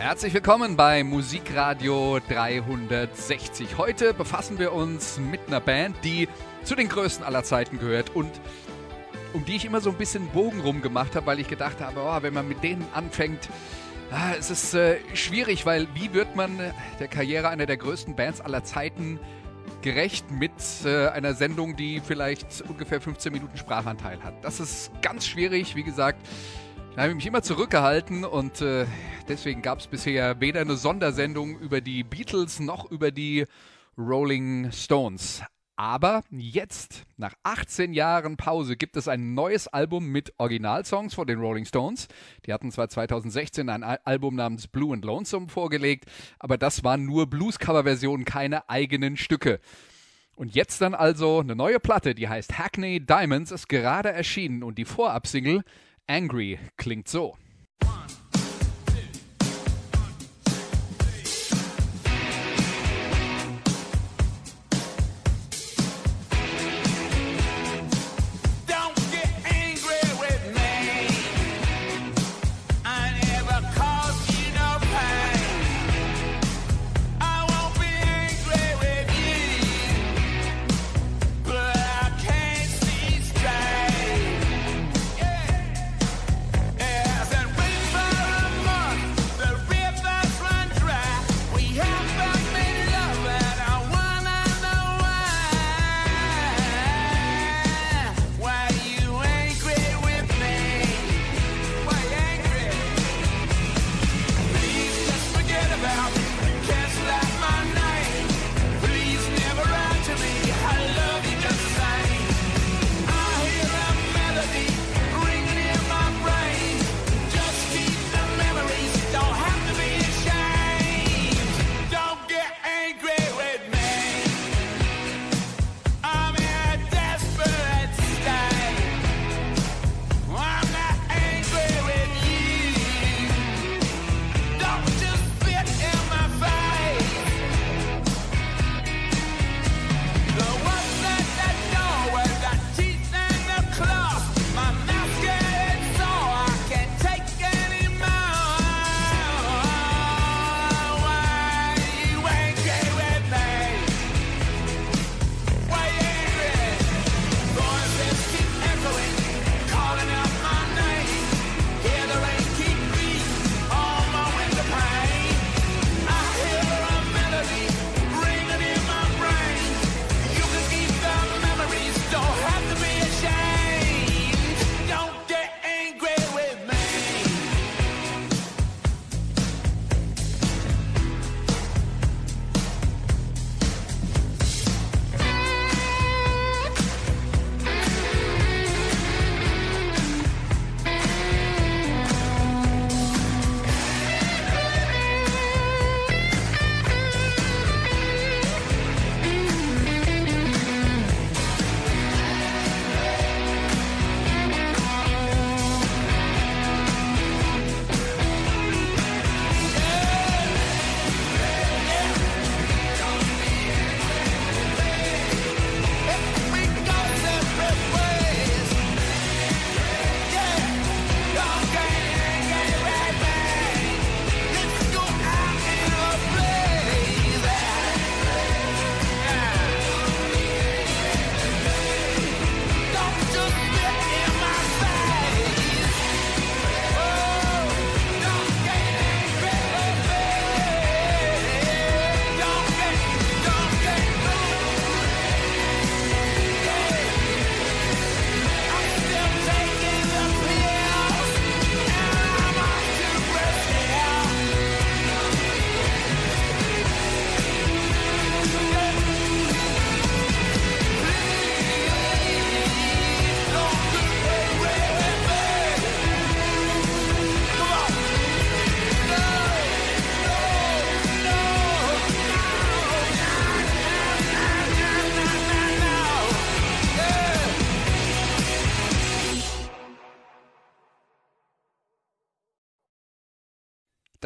Herzlich willkommen bei Musikradio 360. Heute befassen wir uns mit einer Band, die zu den größten aller Zeiten gehört und um die ich immer so ein bisschen Bogen rumgemacht habe, weil ich gedacht habe, oh, wenn man mit denen anfängt, ah, es ist äh, schwierig, weil wie wird man der Karriere einer der größten Bands aller Zeiten gerecht mit äh, einer Sendung, die vielleicht ungefähr 15 Minuten Sprachanteil hat? Das ist ganz schwierig, wie gesagt. Da habe ich mich immer zurückgehalten und äh, deswegen gab es bisher weder eine Sondersendung über die Beatles noch über die Rolling Stones. Aber jetzt, nach 18 Jahren Pause, gibt es ein neues Album mit Originalsongs von den Rolling Stones. Die hatten zwar 2016 ein Al Album namens Blue and Lonesome vorgelegt, aber das waren nur Blues-Cover-Versionen, keine eigenen Stücke. Und jetzt dann also eine neue Platte, die heißt Hackney Diamonds, ist gerade erschienen und die Vorabsingle Angry klingt so.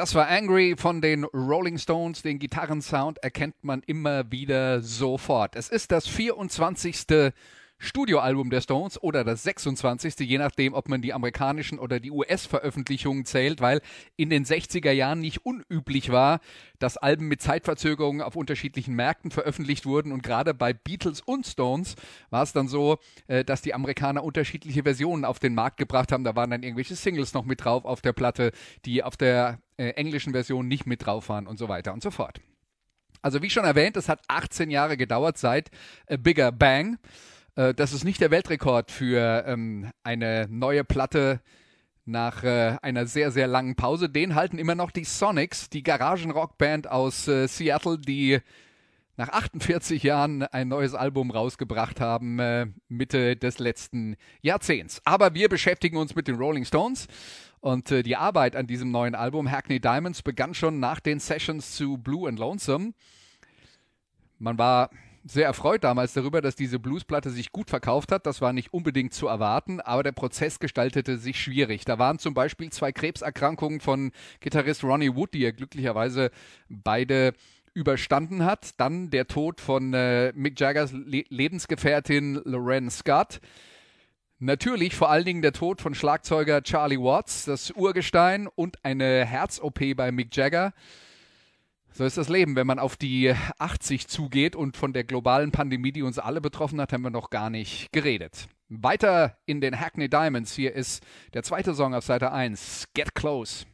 Das war Angry von den Rolling Stones. Den Gitarrensound erkennt man immer wieder sofort. Es ist das 24. Studioalbum der Stones oder das 26. je nachdem, ob man die amerikanischen oder die US-Veröffentlichungen zählt, weil in den 60er Jahren nicht unüblich war, dass Alben mit Zeitverzögerungen auf unterschiedlichen Märkten veröffentlicht wurden und gerade bei Beatles und Stones war es dann so, äh, dass die Amerikaner unterschiedliche Versionen auf den Markt gebracht haben. Da waren dann irgendwelche Singles noch mit drauf auf der Platte, die auf der äh, englischen Version nicht mit drauf waren und so weiter und so fort. Also wie schon erwähnt, es hat 18 Jahre gedauert seit A Bigger Bang. Äh, das ist nicht der Weltrekord für ähm, eine neue Platte nach äh, einer sehr, sehr langen Pause. Den halten immer noch die Sonics, die Garagenrockband aus äh, Seattle, die nach 48 Jahren ein neues Album rausgebracht haben, äh, Mitte des letzten Jahrzehnts. Aber wir beschäftigen uns mit den Rolling Stones. Und äh, die Arbeit an diesem neuen Album, Hackney Diamonds, begann schon nach den Sessions zu Blue and Lonesome. Man war sehr erfreut damals darüber, dass diese Bluesplatte sich gut verkauft hat. Das war nicht unbedingt zu erwarten, aber der Prozess gestaltete sich schwierig. Da waren zum Beispiel zwei Krebserkrankungen von Gitarrist Ronnie Wood, die er glücklicherweise beide überstanden hat. Dann der Tod von äh, Mick Jaggers Le Lebensgefährtin Lorraine Scott. Natürlich vor allen Dingen der Tod von Schlagzeuger Charlie Watts, das Urgestein und eine Herz-OP bei Mick Jagger. So ist das Leben, wenn man auf die 80 zugeht und von der globalen Pandemie, die uns alle betroffen hat, haben wir noch gar nicht geredet. Weiter in den Hackney Diamonds. Hier ist der zweite Song auf Seite 1, Get Close.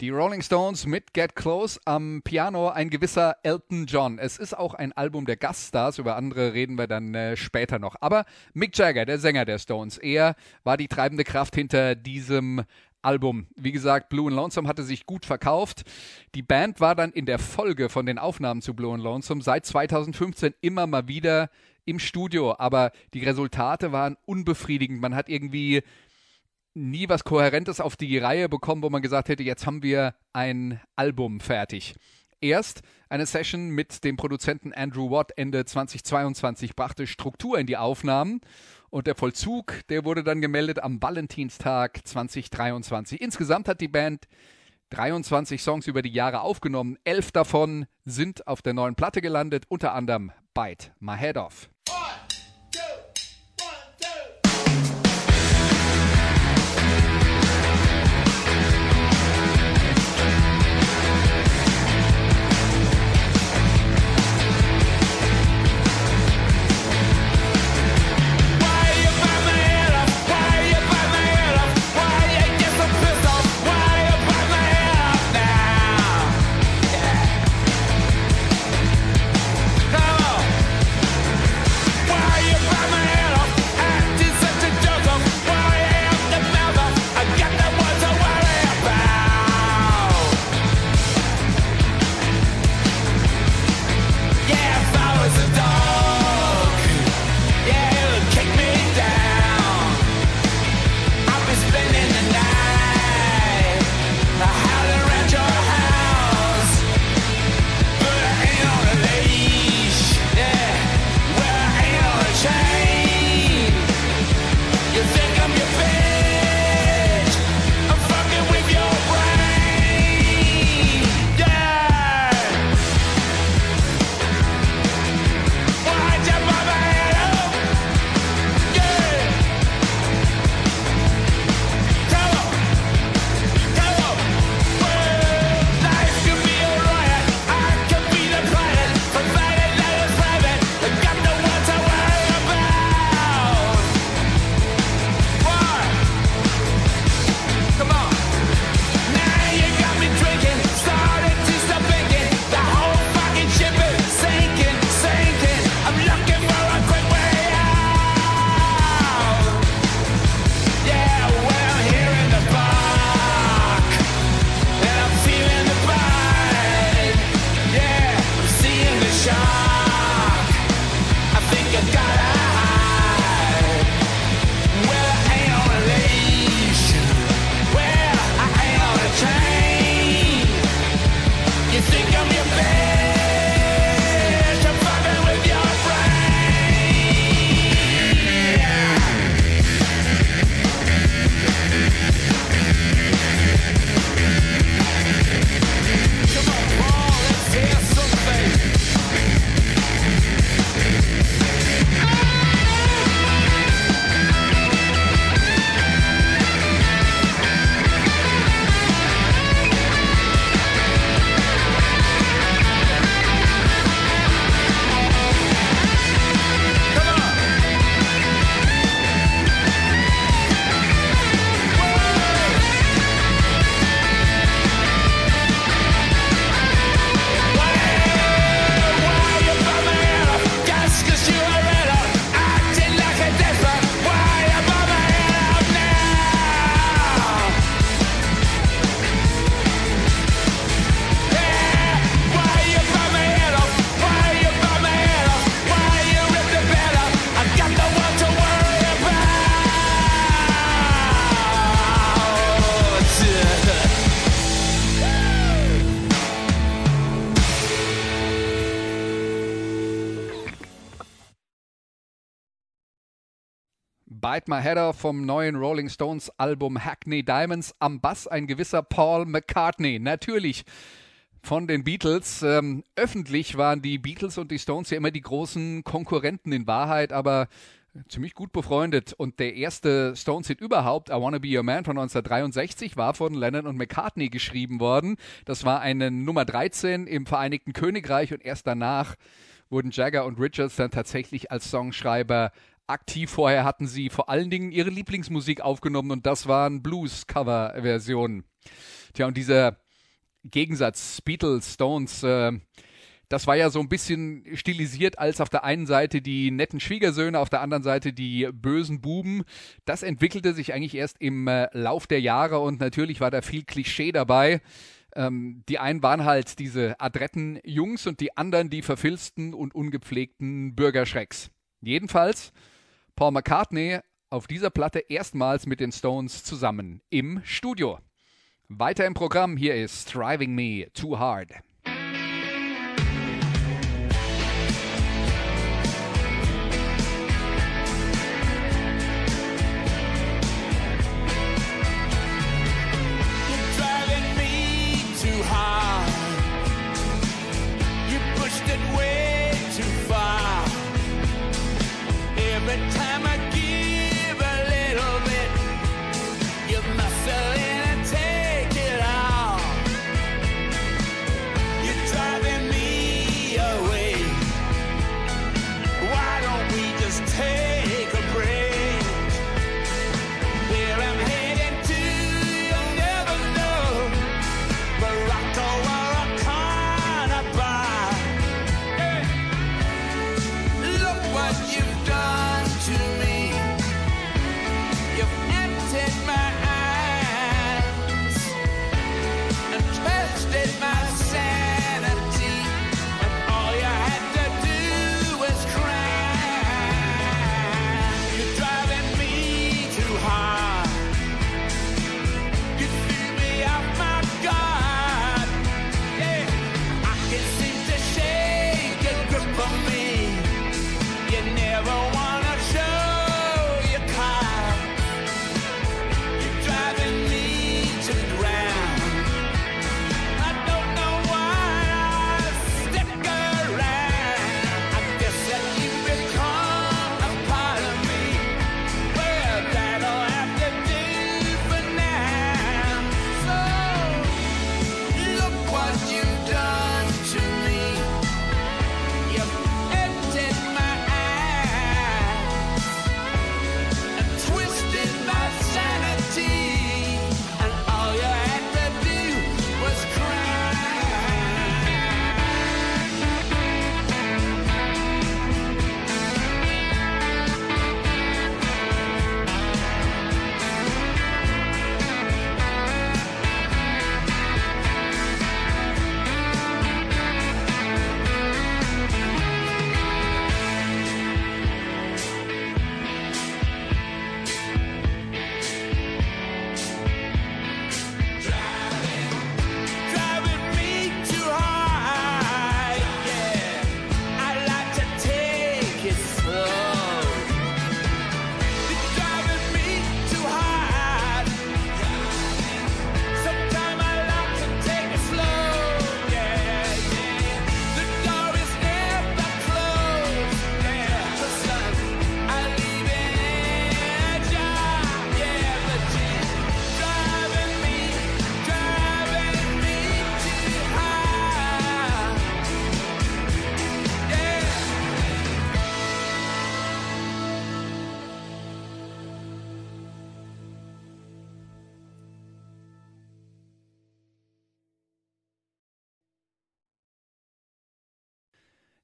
Die Rolling Stones mit Get Close am Piano ein gewisser Elton John. Es ist auch ein Album der Gaststars, über andere reden wir dann äh, später noch. Aber Mick Jagger, der Sänger der Stones, er war die treibende Kraft hinter diesem Album. Wie gesagt, Blue and Lonesome hatte sich gut verkauft. Die Band war dann in der Folge von den Aufnahmen zu Blue and Lonesome seit 2015 immer mal wieder im Studio, aber die Resultate waren unbefriedigend. Man hat irgendwie nie was Kohärentes auf die Reihe bekommen, wo man gesagt hätte, jetzt haben wir ein Album fertig. Erst eine Session mit dem Produzenten Andrew Watt Ende 2022 brachte Struktur in die Aufnahmen und der Vollzug, der wurde dann gemeldet am Valentinstag 2023. Insgesamt hat die Band 23 Songs über die Jahre aufgenommen. Elf davon sind auf der neuen Platte gelandet, unter anderem Bite My Head Off. Bite My Header vom neuen Rolling Stones Album Hackney Diamonds. Am Bass ein gewisser Paul McCartney. Natürlich von den Beatles. Ähm, öffentlich waren die Beatles und die Stones ja immer die großen Konkurrenten in Wahrheit, aber ziemlich gut befreundet. Und der erste Stones-Hit überhaupt, I Wanna Be Your Man von 1963, war von Lennon und McCartney geschrieben worden. Das war eine Nummer 13 im Vereinigten Königreich und erst danach wurden Jagger und Richards dann tatsächlich als Songschreiber aktiv. Vorher hatten sie vor allen Dingen ihre Lieblingsmusik aufgenommen und das waren Blues-Cover-Versionen. Tja, und dieser Gegensatz Beatles, Stones, äh, das war ja so ein bisschen stilisiert als auf der einen Seite die netten Schwiegersöhne, auf der anderen Seite die bösen Buben. Das entwickelte sich eigentlich erst im äh, Lauf der Jahre und natürlich war da viel Klischee dabei. Ähm, die einen waren halt diese adretten Jungs und die anderen die verfilzten und ungepflegten Bürgerschrecks. Jedenfalls Paul McCartney auf dieser Platte erstmals mit den Stones zusammen im Studio. Weiter im Programm, hier ist Driving Me Too Hard.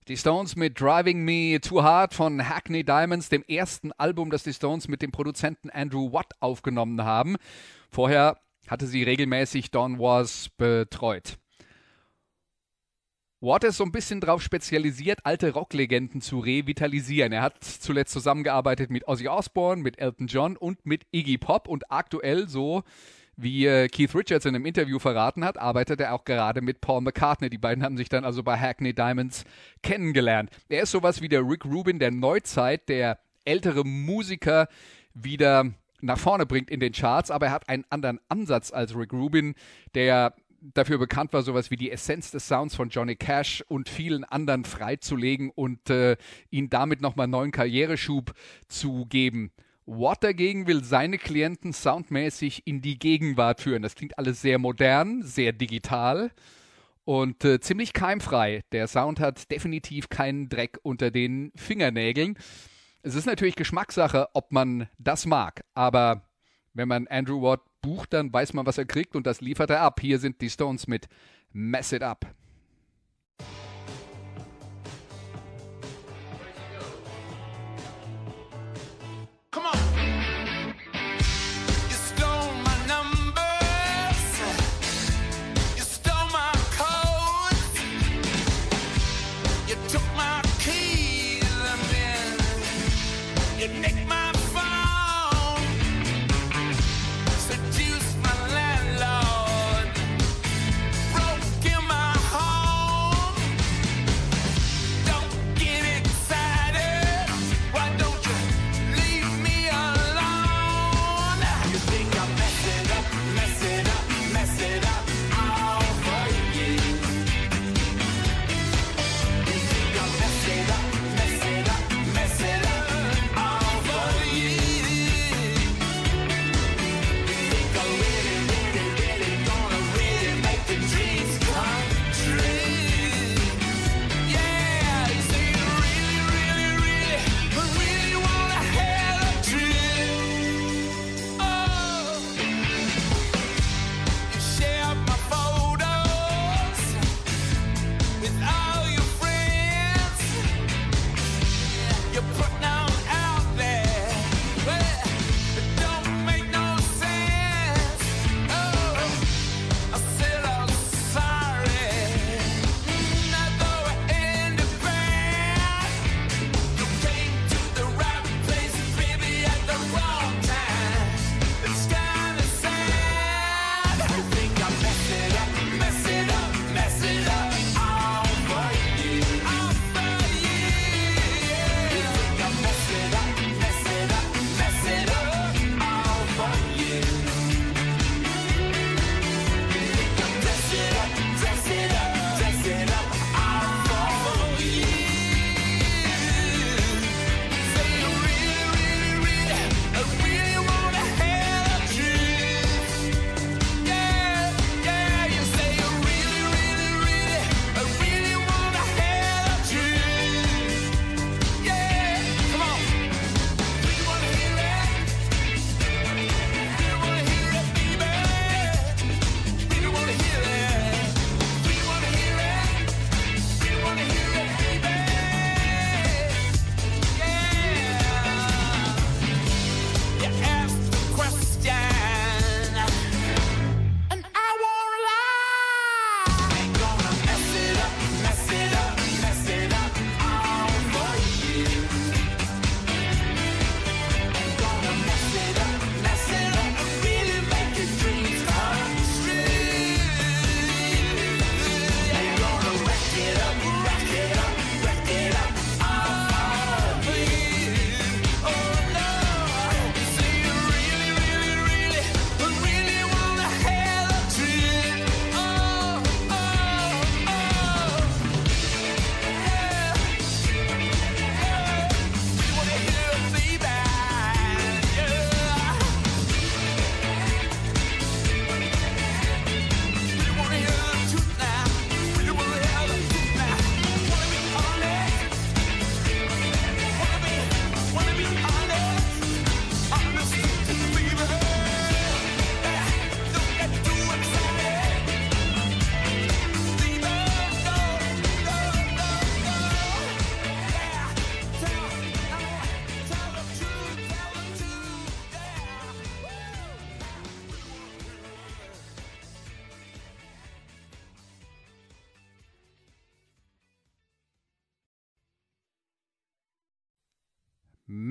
Die Stones mit Driving Me Too Hard von Hackney Diamonds, dem ersten Album, das die Stones mit dem Produzenten Andrew Watt aufgenommen haben. Vorher hatte sie regelmäßig Don Was betreut. Watt ist so ein bisschen darauf spezialisiert, alte Rocklegenden zu revitalisieren. Er hat zuletzt zusammengearbeitet mit Ozzy Osbourne, mit Elton John und mit Iggy Pop und aktuell so wie äh, Keith Richards in einem Interview verraten hat, arbeitet er auch gerade mit Paul McCartney. Die beiden haben sich dann also bei Hackney Diamonds kennengelernt. Er ist sowas wie der Rick Rubin der Neuzeit, der ältere Musiker wieder nach vorne bringt in den Charts, aber er hat einen anderen Ansatz als Rick Rubin, der dafür bekannt war, sowas wie die Essenz des Sounds von Johnny Cash und vielen anderen freizulegen und äh, ihn damit nochmal neuen Karriereschub zu geben. Watt dagegen will seine Klienten soundmäßig in die Gegenwart führen. Das klingt alles sehr modern, sehr digital und äh, ziemlich keimfrei. Der Sound hat definitiv keinen Dreck unter den Fingernägeln. Es ist natürlich Geschmackssache, ob man das mag, aber wenn man Andrew Watt bucht, dann weiß man, was er kriegt und das liefert er ab. Hier sind die Stones mit Mess It Up.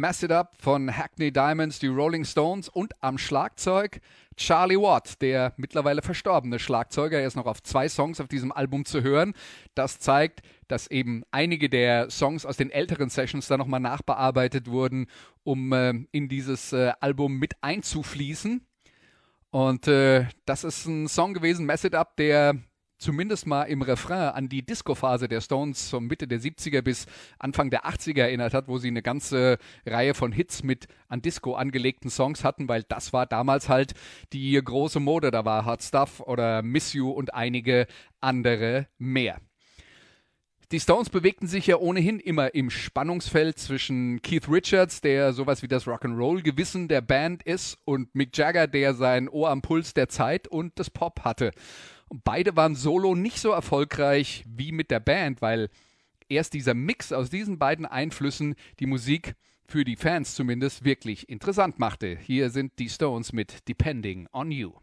Mess It Up von Hackney Diamonds, die Rolling Stones und am Schlagzeug Charlie Watt, der mittlerweile verstorbene Schlagzeuger. Er ist noch auf zwei Songs auf diesem Album zu hören. Das zeigt, dass eben einige der Songs aus den älteren Sessions da nochmal nachbearbeitet wurden, um äh, in dieses äh, Album mit einzufließen. Und äh, das ist ein Song gewesen, Mess It Up, der zumindest mal im Refrain an die Disco-Phase der Stones von Mitte der 70er bis Anfang der 80er erinnert hat, wo sie eine ganze Reihe von Hits mit an Disco angelegten Songs hatten, weil das war damals halt die große Mode. Da war Hot Stuff oder Miss You und einige andere mehr. Die Stones bewegten sich ja ohnehin immer im Spannungsfeld zwischen Keith Richards, der sowas wie das Rock'n'Roll-Gewissen der Band ist, und Mick Jagger, der sein Ohr am Puls der Zeit und des Pop hatte. Und beide waren solo nicht so erfolgreich wie mit der Band, weil erst dieser Mix aus diesen beiden Einflüssen die Musik für die Fans zumindest wirklich interessant machte. Hier sind die Stones mit Depending on You.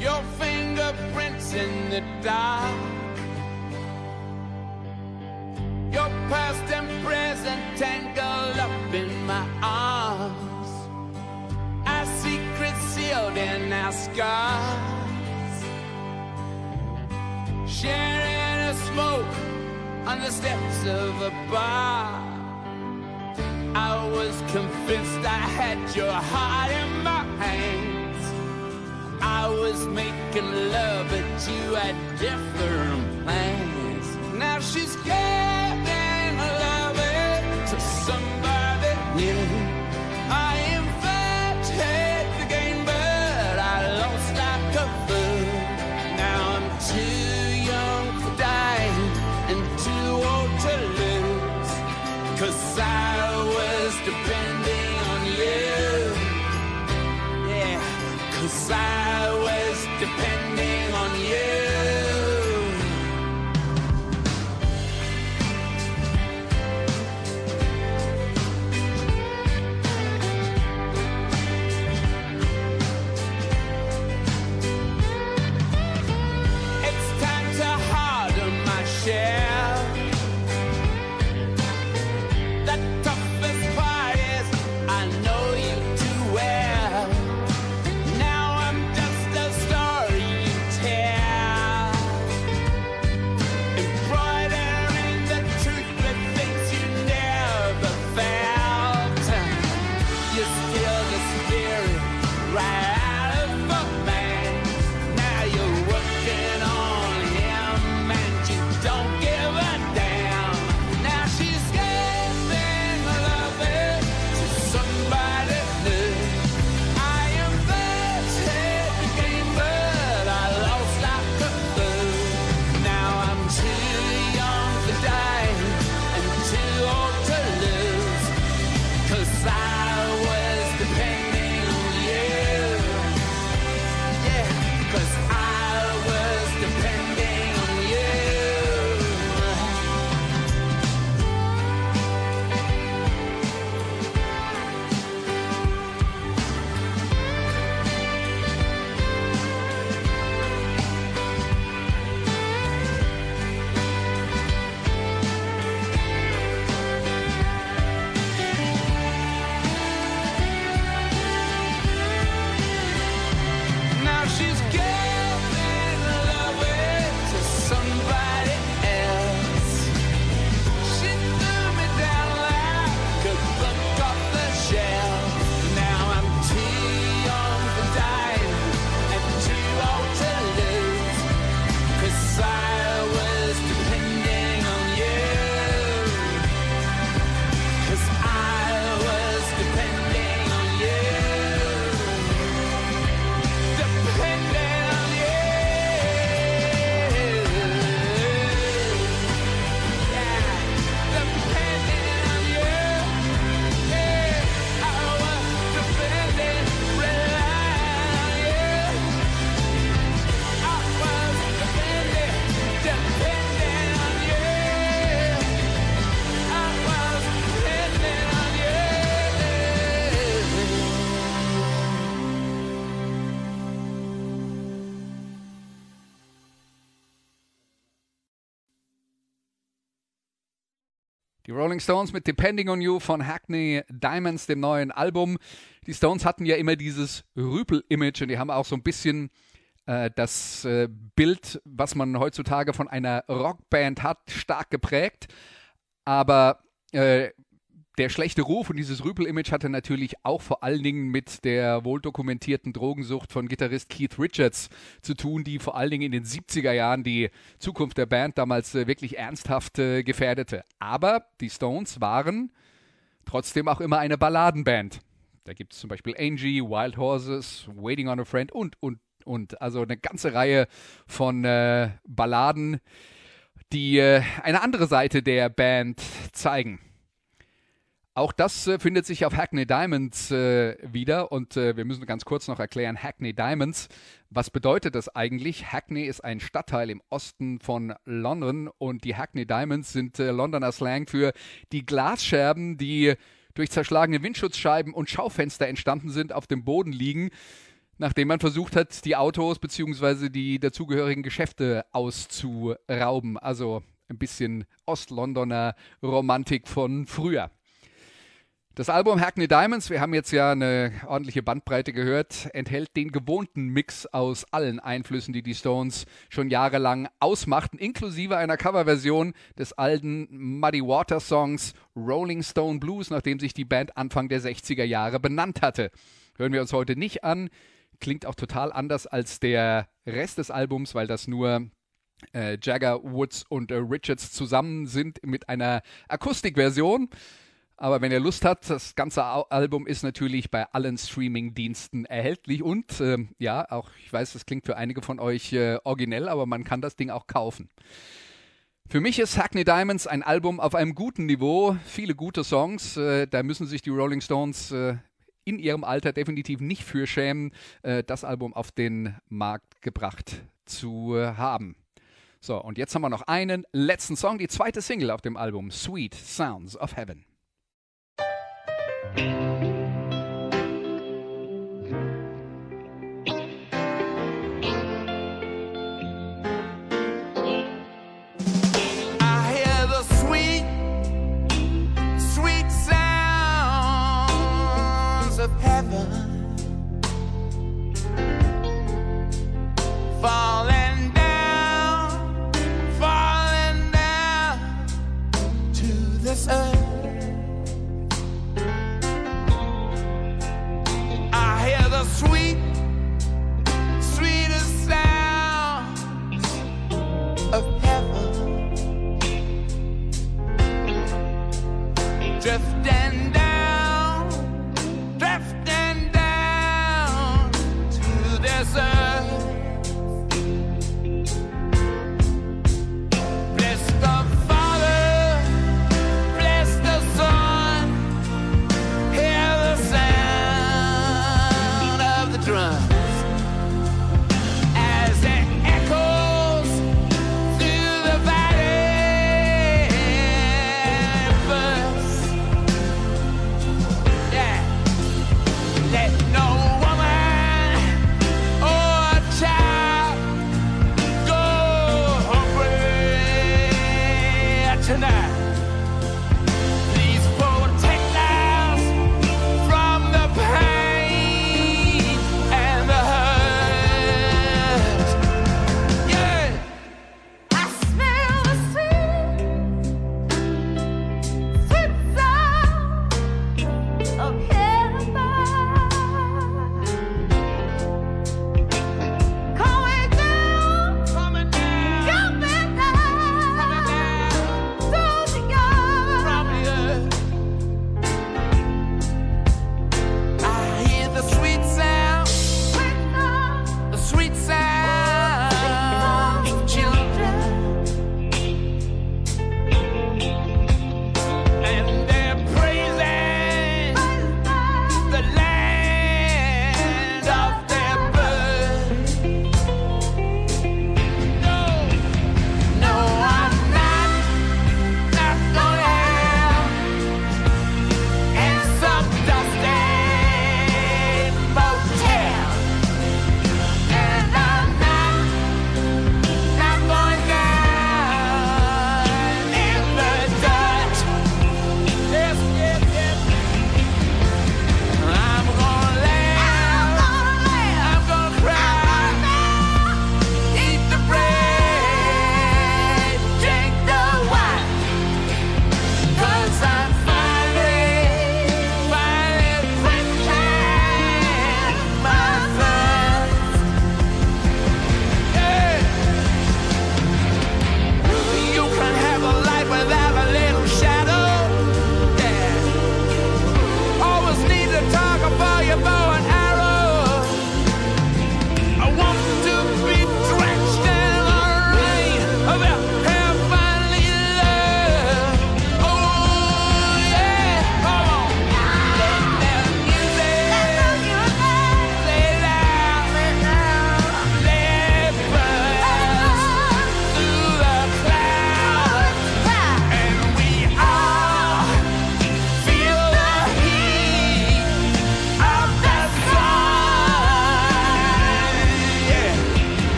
Your fingerprints in the dark. Your past and present tangled up in my arms. Our secrets sealed in our scars. Sharing a smoke on the steps of a bar. I was convinced I had your heart in my hands. I was making love, but you had different plans. Now she's giving Rolling Stones mit Depending on You von Hackney Diamonds, dem neuen Album. Die Stones hatten ja immer dieses Rüpel-Image und die haben auch so ein bisschen äh, das äh, Bild, was man heutzutage von einer Rockband hat, stark geprägt. Aber äh, der schlechte Ruf und dieses Rüpel-Image hatte natürlich auch vor allen Dingen mit der wohl dokumentierten Drogensucht von Gitarrist Keith Richards zu tun, die vor allen Dingen in den 70er Jahren die Zukunft der Band damals äh, wirklich ernsthaft äh, gefährdete. Aber die Stones waren trotzdem auch immer eine Balladenband. Da gibt es zum Beispiel Angie, Wild Horses, Waiting on a Friend und, und, und. Also eine ganze Reihe von äh, Balladen, die äh, eine andere Seite der Band zeigen. Auch das äh, findet sich auf Hackney Diamonds äh, wieder und äh, wir müssen ganz kurz noch erklären, Hackney Diamonds, was bedeutet das eigentlich? Hackney ist ein Stadtteil im Osten von London und die Hackney Diamonds sind äh, Londoner Slang für die Glasscherben, die durch zerschlagene Windschutzscheiben und Schaufenster entstanden sind, auf dem Boden liegen, nachdem man versucht hat, die Autos bzw. die dazugehörigen Geschäfte auszurauben. Also ein bisschen Ostlondoner Romantik von früher. Das Album Hackney Diamonds, wir haben jetzt ja eine ordentliche Bandbreite gehört, enthält den gewohnten Mix aus allen Einflüssen, die die Stones schon jahrelang ausmachten, inklusive einer Coverversion des alten Muddy Water Songs Rolling Stone Blues, nachdem sich die Band Anfang der 60er Jahre benannt hatte. Hören wir uns heute nicht an, klingt auch total anders als der Rest des Albums, weil das nur äh, Jagger, Woods und äh, Richards zusammen sind mit einer Akustikversion. Aber wenn ihr Lust habt, das ganze Album ist natürlich bei allen Streaming-Diensten erhältlich und äh, ja, auch ich weiß, das klingt für einige von euch äh, originell, aber man kann das Ding auch kaufen. Für mich ist Hackney Diamonds ein Album auf einem guten Niveau, viele gute Songs, äh, da müssen sich die Rolling Stones äh, in ihrem Alter definitiv nicht für schämen, äh, das Album auf den Markt gebracht zu haben. So, und jetzt haben wir noch einen letzten Song, die zweite Single auf dem Album, Sweet Sounds of Heaven. Thank you.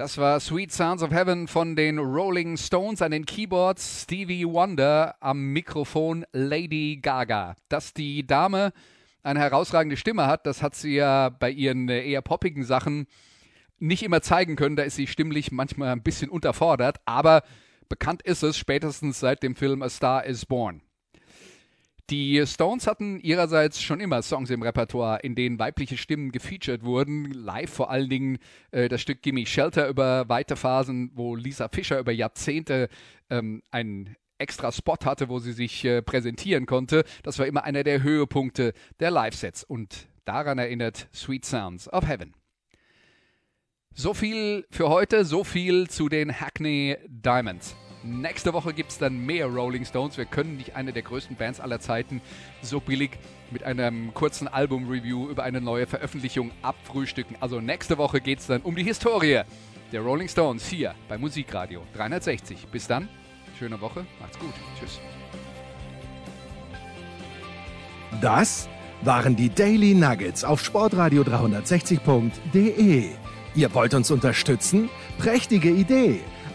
Das war Sweet Sounds of Heaven von den Rolling Stones an den Keyboards, Stevie Wonder am Mikrofon, Lady Gaga. Dass die Dame eine herausragende Stimme hat, das hat sie ja bei ihren äh, eher poppigen Sachen nicht immer zeigen können. Da ist sie stimmlich manchmal ein bisschen unterfordert, aber bekannt ist es spätestens seit dem Film A Star is Born. Die Stones hatten ihrerseits schon immer Songs im Repertoire, in denen weibliche Stimmen gefeatured wurden. Live vor allen Dingen äh, das Stück Gimme Shelter über weite Phasen, wo Lisa Fischer über Jahrzehnte ähm, einen extra Spot hatte, wo sie sich äh, präsentieren konnte. Das war immer einer der Höhepunkte der Live-Sets und daran erinnert Sweet Sounds of Heaven. So viel für heute, so viel zu den Hackney Diamonds. Nächste Woche gibt es dann mehr Rolling Stones. Wir können nicht eine der größten Bands aller Zeiten so billig mit einem kurzen Album-Review über eine neue Veröffentlichung abfrühstücken. Also nächste Woche geht es dann um die Historie der Rolling Stones hier bei Musikradio 360. Bis dann, schöne Woche, macht's gut, tschüss. Das waren die Daily Nuggets auf Sportradio 360.de. Ihr wollt uns unterstützen? Prächtige Idee!